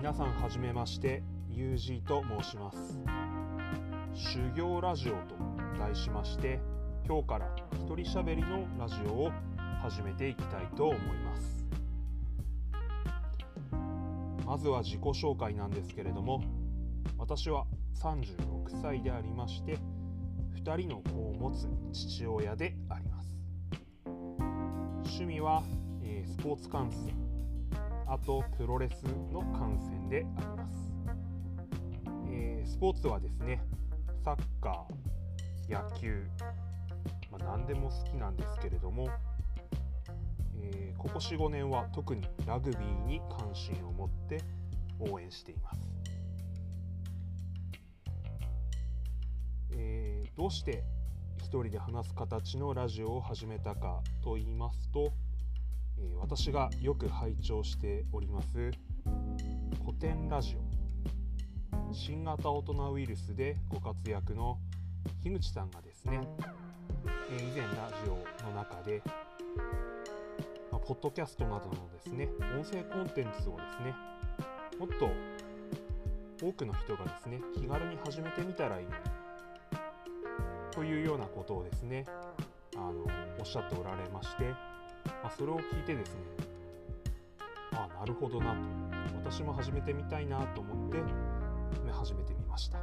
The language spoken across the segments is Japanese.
皆さんはじめまして UG と申します。修行ラジオと題しまして今日から一人喋りのラジオを始めていきたいと思います。まずは自己紹介なんですけれども私は36歳でありまして2人の子を持つ父親であります。趣味は、えー、スポーツ観戦。あとプロレスの観戦であります、えー、スポーツはですねサッカー野球、まあ、何でも好きなんですけれども、えー、ここ45年は特にラグビーに関心を持って応援しています、えー、どうして一人で話す形のラジオを始めたかと言いますと、え、私がよく拝聴しております。古典ラジオ。新型大人ウイルスでご活躍の樋口さんがですね、え、以前ラジオの中で、ま、ポッドキャストなどのですね音声コンテンツをですねもっと多くの人がですね気軽に始めてみたらいいのにというようなことをですねあのおっしゃっておられまして、まあ、それを聞いてですねああなるほどなと私も始めてみたいなと思って始めてみました。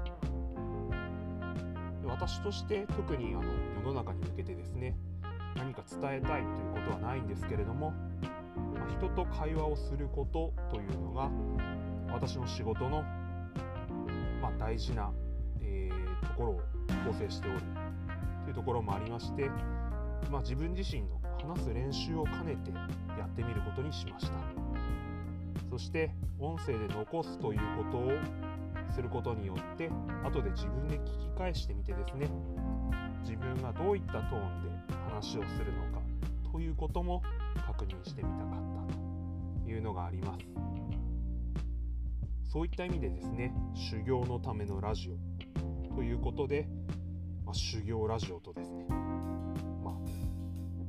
私として特にあの世の中に向けてですね何か伝えたいということはないんですけれども、まあ、人と会話をすることというのが私の仕事の、まあ、大事な、えー、ところを構成しておるというところもありまして、まあ、自分自身の話す練習を兼ねてやってみることにしました。そして音声で残すということをすることによって後で自分で聞き返してみてですね。自分がどういったトーンで話をするのかということも確認してみたかったというのがあります。そういった意味でですね修行のためのラジオということで、まあ、修行ラジオとですね、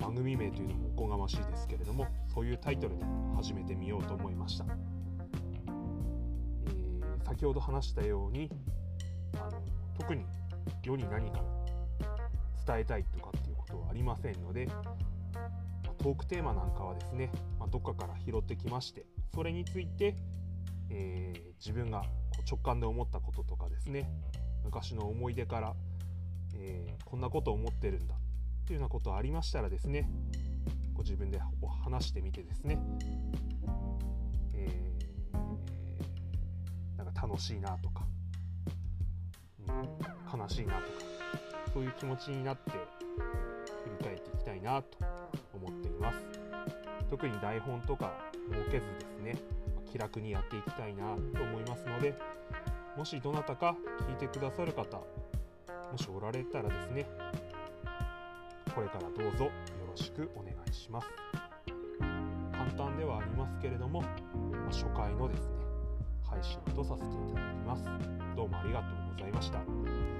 番組名というのもおこがましいですけれどもそういうタイトルで始めてみようと思いました。え先ほど話したようにあの特に世に何か伝えたいとかっていうことはありませんので、トークテーマなんかはですね、まあ、どっかから拾ってきましてそれについて、えー、自分が直感で思ったこととかですね昔の思い出から、えー、こんなこと思ってるんだっていうようなことありましたらですねご自分で話してみてですね。え、なんか楽しいなとか、うん、悲しいなとかそういう気持ちになって振り返っていきたいなと思っています。特に台本とか設けずですね気楽にやっていきたいなと思いますのでもしどなたか聞いてくださる方もしおられたらですねこれからどうぞよろしくお願いします簡単ではありますけれどもま初回のですね配信とさせていただきます。どうもありがとうございました。